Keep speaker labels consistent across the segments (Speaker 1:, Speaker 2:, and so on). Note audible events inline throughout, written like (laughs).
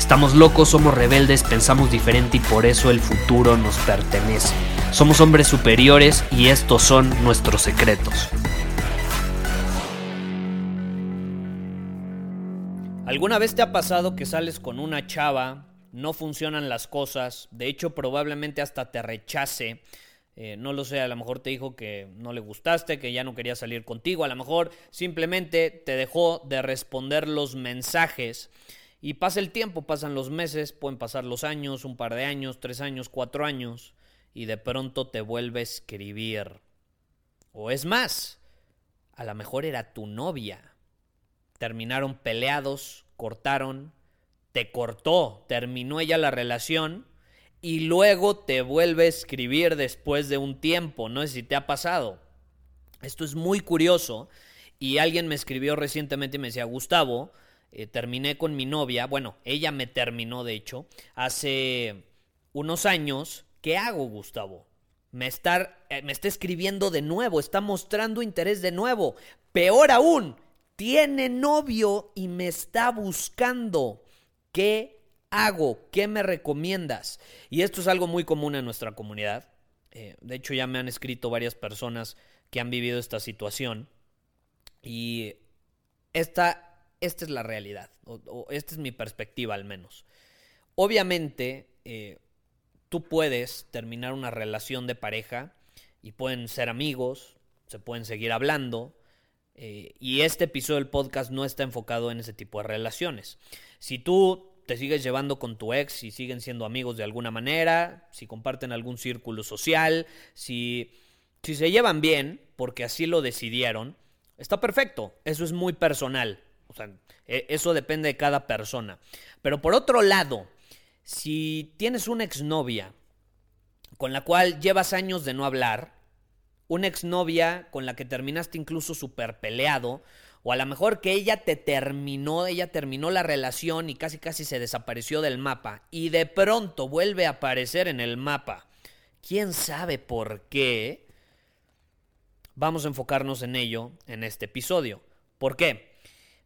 Speaker 1: Estamos locos, somos rebeldes, pensamos diferente y por eso el futuro nos pertenece. Somos hombres superiores y estos son nuestros secretos. ¿Alguna vez te ha pasado que sales con una chava, no funcionan las cosas, de hecho probablemente hasta te rechace? Eh, no lo sé, a lo mejor te dijo que no le gustaste, que ya no quería salir contigo, a lo mejor simplemente te dejó de responder los mensajes y pasa el tiempo, pasan los meses, pueden pasar los años, un par de años, tres años, cuatro años, y de pronto te vuelve a escribir. O es más, a lo mejor era tu novia. Terminaron peleados, cortaron, te cortó, terminó ella la relación y luego te vuelve a escribir después de un tiempo. No sé si te ha pasado. Esto es muy curioso y alguien me escribió recientemente y me decía, Gustavo, eh, terminé con mi novia, bueno, ella me terminó de hecho, hace unos años. ¿Qué hago, Gustavo? Me está, eh, me está escribiendo de nuevo, está mostrando interés de nuevo. Peor aún, tiene novio y me está buscando. ¿Qué hago? ¿Qué me recomiendas? Y esto es algo muy común en nuestra comunidad. Eh, de hecho, ya me han escrito varias personas que han vivido esta situación. Y esta, esta es la realidad. O, esta es mi perspectiva al menos. Obviamente, eh, tú puedes terminar una relación de pareja y pueden ser amigos, se pueden seguir hablando. Eh, y este episodio del podcast no está enfocado en ese tipo de relaciones. Si tú te sigues llevando con tu ex, si siguen siendo amigos de alguna manera, si comparten algún círculo social, si, si se llevan bien, porque así lo decidieron, está perfecto. Eso es muy personal. O sea, e, eso depende de cada persona. Pero por otro lado, si tienes una exnovia con la cual llevas años de no hablar, una exnovia con la que terminaste incluso súper peleado, o a lo mejor que ella te terminó, ella terminó la relación y casi casi se desapareció del mapa y de pronto vuelve a aparecer en el mapa. ¿Quién sabe por qué? Vamos a enfocarnos en ello en este episodio. ¿Por qué?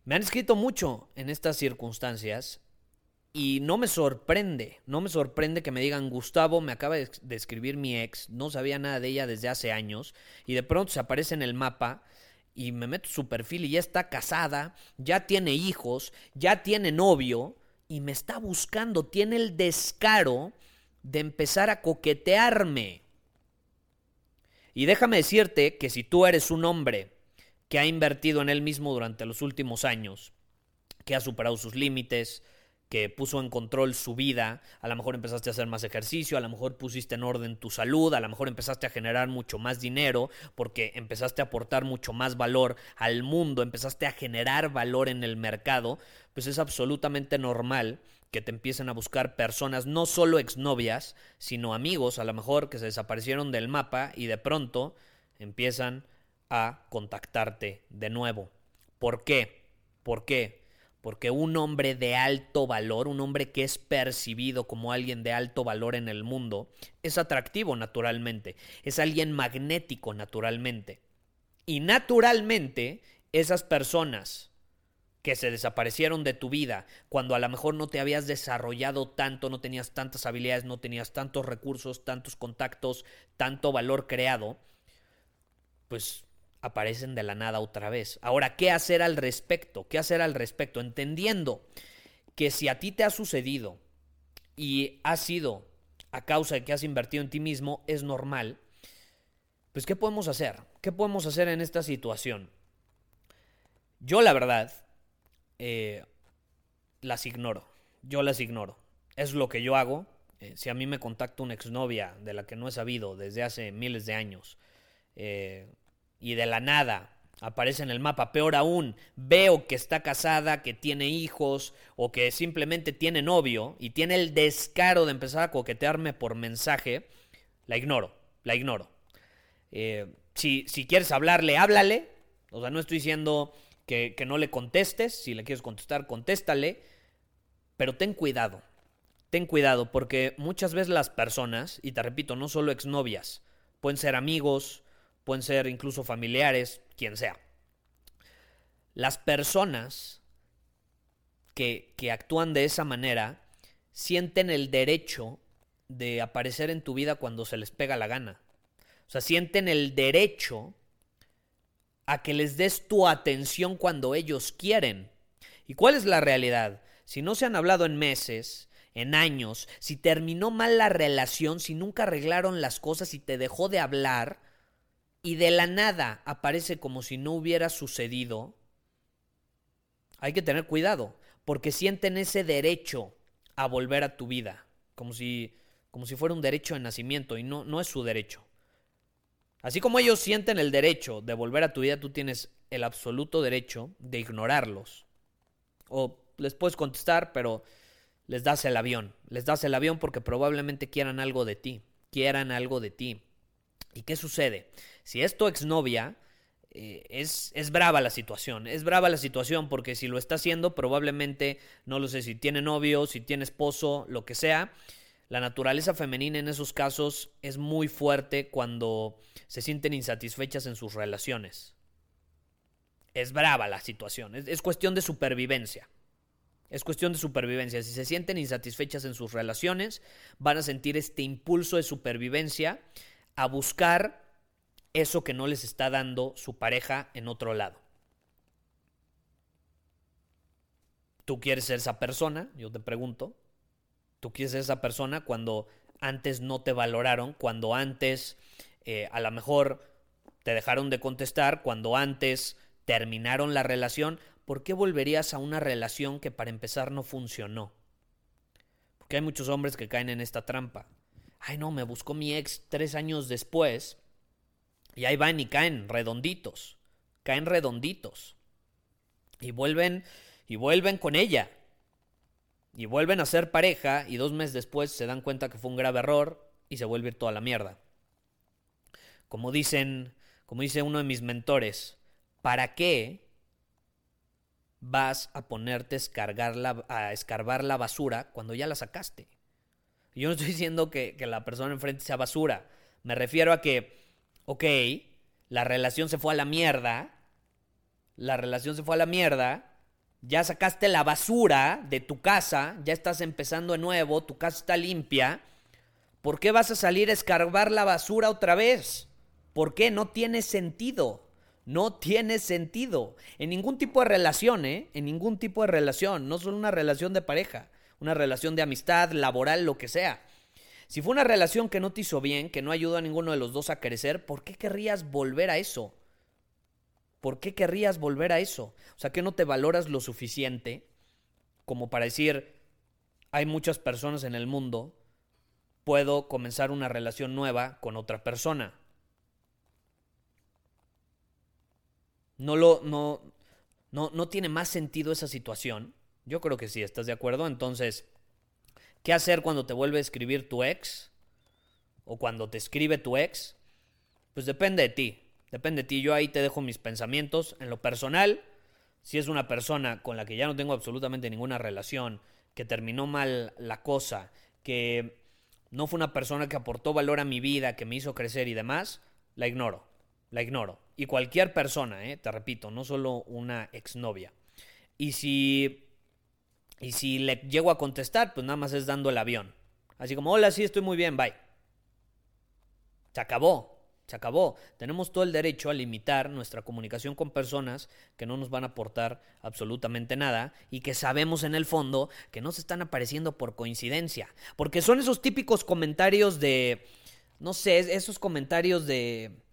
Speaker 1: Me han escrito mucho en estas circunstancias y no me sorprende, no me sorprende que me digan, Gustavo, me acaba de escribir mi ex, no sabía nada de ella desde hace años, y de pronto se aparece en el mapa y me meto su perfil y ya está casada, ya tiene hijos, ya tiene novio y me está buscando, tiene el descaro de empezar a coquetearme. Y déjame decirte que si tú eres un hombre que ha invertido en él mismo durante los últimos años, que ha superado sus límites, que puso en control su vida, a lo mejor empezaste a hacer más ejercicio, a lo mejor pusiste en orden tu salud, a lo mejor empezaste a generar mucho más dinero porque empezaste a aportar mucho más valor al mundo, empezaste a generar valor en el mercado, pues es absolutamente normal que te empiecen a buscar personas, no solo exnovias, sino amigos, a lo mejor que se desaparecieron del mapa y de pronto empiezan a contactarte de nuevo. ¿Por qué? ¿Por qué? porque un hombre de alto valor, un hombre que es percibido como alguien de alto valor en el mundo, es atractivo naturalmente, es alguien magnético naturalmente. Y naturalmente, esas personas que se desaparecieron de tu vida cuando a lo mejor no te habías desarrollado tanto, no tenías tantas habilidades, no tenías tantos recursos, tantos contactos, tanto valor creado, pues aparecen de la nada otra vez. Ahora, ¿qué hacer al respecto? ¿Qué hacer al respecto? Entendiendo que si a ti te ha sucedido y ha sido a causa de que has invertido en ti mismo, es normal, pues ¿qué podemos hacer? ¿Qué podemos hacer en esta situación? Yo la verdad, eh, las ignoro. Yo las ignoro. Es lo que yo hago. Eh, si a mí me contacta una exnovia de la que no he sabido desde hace miles de años eh, y de la nada aparece en el mapa, peor aún, veo que está casada, que tiene hijos o que simplemente tiene novio y tiene el descaro de empezar a coquetearme por mensaje, la ignoro, la ignoro. Eh, si, si, quieres hablarle, háblale. O sea, no estoy diciendo que, que no le contestes. Si le quieres contestar, contéstale. Pero ten cuidado. Ten cuidado porque muchas veces las personas, y te repito, no solo exnovias, pueden ser amigos, pueden ser incluso familiares, quien sea. Las personas que, que actúan de esa manera sienten el derecho de aparecer en tu vida cuando se les pega la gana. O sea, sienten el derecho a que les des tu atención cuando ellos quieren. ¿Y cuál es la realidad? Si no se han hablado en meses, en años, si terminó mal la relación, si nunca arreglaron las cosas y te dejó de hablar, y de la nada aparece como si no hubiera sucedido, hay que tener cuidado, porque sienten ese derecho a volver a tu vida, como si, como si fuera un derecho de nacimiento, y no, no es su derecho. Así como ellos sienten el derecho de volver a tu vida, tú tienes el absoluto derecho de ignorarlos. O les puedes contestar, pero les das el avión. Les das el avión porque probablemente quieran algo de ti. Quieran algo de ti. ¿Y qué sucede? Si es tu exnovia, eh, es, es brava la situación. Es brava la situación porque si lo está haciendo, probablemente, no lo sé, si tiene novio, si tiene esposo, lo que sea, la naturaleza femenina en esos casos es muy fuerte cuando se sienten insatisfechas en sus relaciones. Es brava la situación, es, es, cuestión de supervivencia. Es cuestión de supervivencia. Si se sienten insatisfechas en sus relaciones, van a sentir este impulso de supervivencia a buscar eso que no les está dando su pareja en otro lado. ¿Tú quieres ser esa persona? Yo te pregunto. ¿Tú quieres ser esa persona cuando antes no te valoraron, cuando antes eh, a lo mejor te dejaron de contestar, cuando antes terminaron la relación? ¿Por qué volverías a una relación que para empezar no funcionó? Porque hay muchos hombres que caen en esta trampa ay no, me buscó mi ex tres años después y ahí van y caen redonditos, caen redonditos y vuelven y vuelven con ella y vuelven a ser pareja y dos meses después se dan cuenta que fue un grave error y se vuelve toda la mierda. Como dicen, como dice uno de mis mentores, ¿para qué vas a ponerte a, a escarbar la basura cuando ya la sacaste? Yo no estoy diciendo que, la persona enfrente sea basura. Me refiero a que, ok, la relación se fue a la mierda. La relación se fue a la mierda. Ya sacaste la basura de tu casa. Ya estás empezando de nuevo. Tu casa está limpia. ¿Por qué vas a salir a escarbar la basura otra vez? ¿Por qué? No tiene sentido. No tiene sentido. En ningún tipo de relación, ¿eh? En ningún tipo de relación. No solo una relación de pareja una relación de amistad, laboral, lo que sea. Si fue una relación que no te hizo bien, que no ayudó a ninguno de los dos a crecer, ¿por qué querrías volver a eso? ¿Por qué querrías volver a eso? O sea, que no te valoras lo suficiente como para decir, hay muchas personas en el mundo, puedo comenzar una relación nueva con otra persona. No lo no no no tiene más sentido esa situación yo creo que sí, ¿estás de acuerdo? Entonces, ¿qué hacer cuando te vuelve a escribir tu ex? ¿O cuando te escribe tu ex? Pues depende de ti. Depende de ti. Yo ahí te dejo mis pensamientos. En lo personal, si es una persona con la que ya no tengo absolutamente ninguna relación, que terminó mal la cosa, que no fue una persona que aportó valor a mi vida, que me hizo crecer y demás, la ignoro. La ignoro. Y cualquier persona, ¿eh? te repito, no solo una exnovia. Y si y si le llego a contestar, pues nada más es dando el avión. Así como, hola, sí, estoy muy bien, bye. Se acabó, se acabó. Tenemos todo el derecho a limitar nuestra comunicación con personas que no nos van a aportar absolutamente nada y que sabemos en el fondo que no se están apareciendo por coincidencia. Porque son esos típicos comentarios de, no sé, esos comentarios de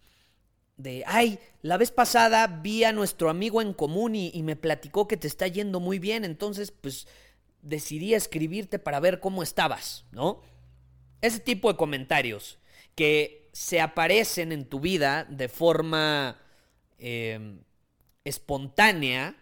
Speaker 1: de, ay, la vez pasada vi a nuestro amigo en común y, me platicó que te está yendo muy bien, entonces pues decidí escribirte para ver cómo estabas, ¿no? ese tipo de comentarios que se aparecen en tu vida de forma eh, espontánea,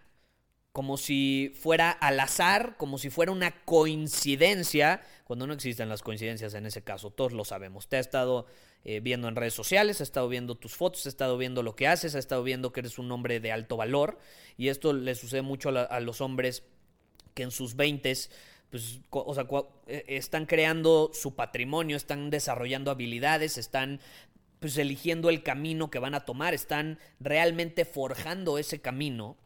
Speaker 1: como si fuera al azar, como si fuera una coincidencia, cuando no existen las coincidencias en ese caso, todos lo sabemos. Te ha estado eh, viendo en redes sociales, ha estado viendo tus fotos, ha estado viendo lo que haces, ha estado viendo que eres un hombre de alto valor, y esto le sucede mucho a, a los hombres que en sus 20 pues, o sea, eh, están creando su patrimonio, están desarrollando habilidades, están pues eligiendo el camino que van a tomar, están realmente forjando ese camino,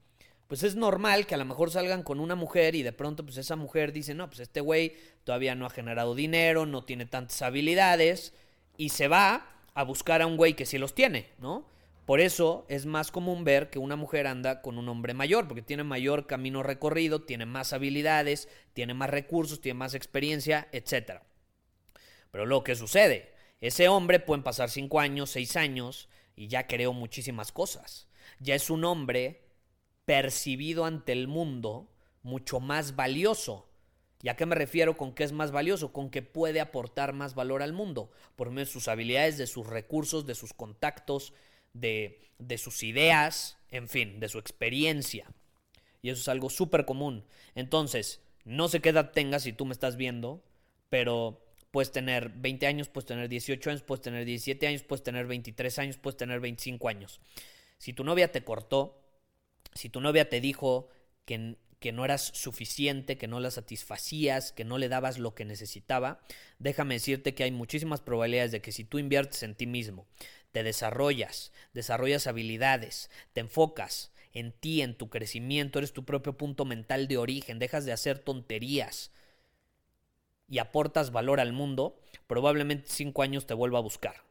Speaker 1: pues es normal que a lo mejor salgan con una mujer y de pronto pues esa mujer dice, no, pues este güey todavía no ha generado dinero, no tiene tantas habilidades y se va a buscar a un güey que sí los tiene, ¿no? Por eso es más común ver que una mujer anda con un hombre mayor, porque tiene mayor camino recorrido, tiene más habilidades, tiene más recursos, tiene más experiencia, etc. Pero lo que sucede, ese hombre pueden pasar 5 años, 6 años y ya creó muchísimas cosas. Ya es un hombre percibido ante el mundo mucho más valioso. ¿Y a qué me refiero con que es más valioso? Con que puede aportar más valor al mundo por medio de sus habilidades, de sus recursos, de sus contactos, de, de sus ideas, en fin, de su experiencia. Y eso es algo súper común. Entonces, no sé qué edad tengas si tú me estás viendo, pero puedes tener 20 años, puedes tener 18 años, puedes tener 17 años, puedes tener 23 años, puedes tener 25 años. Si tu novia te cortó, si tu novia te dijo que, que no eras suficiente, que no la satisfacías, que no le dabas lo que necesitaba, déjame decirte que hay muchísimas probabilidades de que si tú inviertes en ti mismo, te desarrollas, desarrollas habilidades, te enfocas en ti, en tu crecimiento, eres tu propio punto mental de origen, dejas de hacer tonterías y aportas valor al mundo, probablemente cinco años te vuelva a buscar.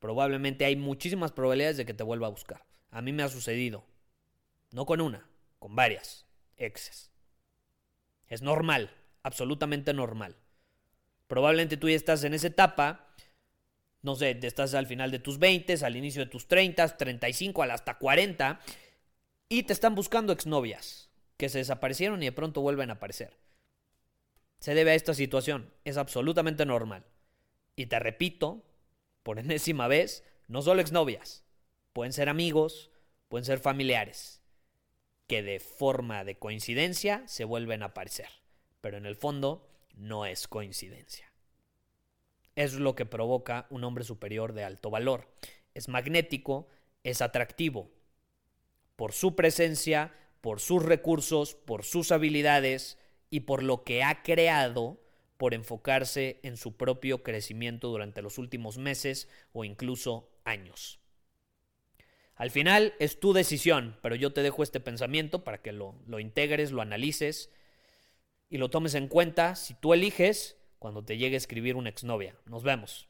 Speaker 1: Probablemente hay muchísimas probabilidades de que te vuelva a buscar. A mí me ha sucedido. No con una, con varias exes. Es normal, absolutamente normal. Probablemente tú ya estás en esa etapa no sé, estás al final de tus 20, al inicio de tus 30, 35, hasta 40, y te están buscando exnovias que se desaparecieron y de pronto vuelven a aparecer. Se debe a esta situación, es absolutamente normal. Y te repito, por (laughs) enésima vez, no solo exnovias, pueden ser amigos, pueden ser familiares, que de forma de coincidencia se vuelven a aparecer. Pero en el fondo no es coincidencia es lo que provoca un hombre superior de alto valor. Es magnético, es atractivo. Por su presencia, por sus recursos, por sus habilidades y por lo que ha creado por enfocarse en su propio crecimiento durante los últimos meses o incluso años. Al final es tu decisión, pero yo te dejo este pensamiento para que lo, lo integres, lo analices y lo tomes en cuenta. Si tú eliges, cuando te llegue a escribir una exnovia. Nos vemos.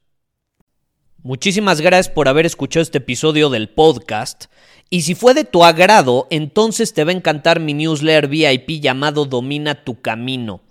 Speaker 1: Muchísimas gracias por haber escuchado este episodio del podcast. Y si fue de tu agrado, entonces te va a encantar mi newsletter VIP llamado Domina tu Camino.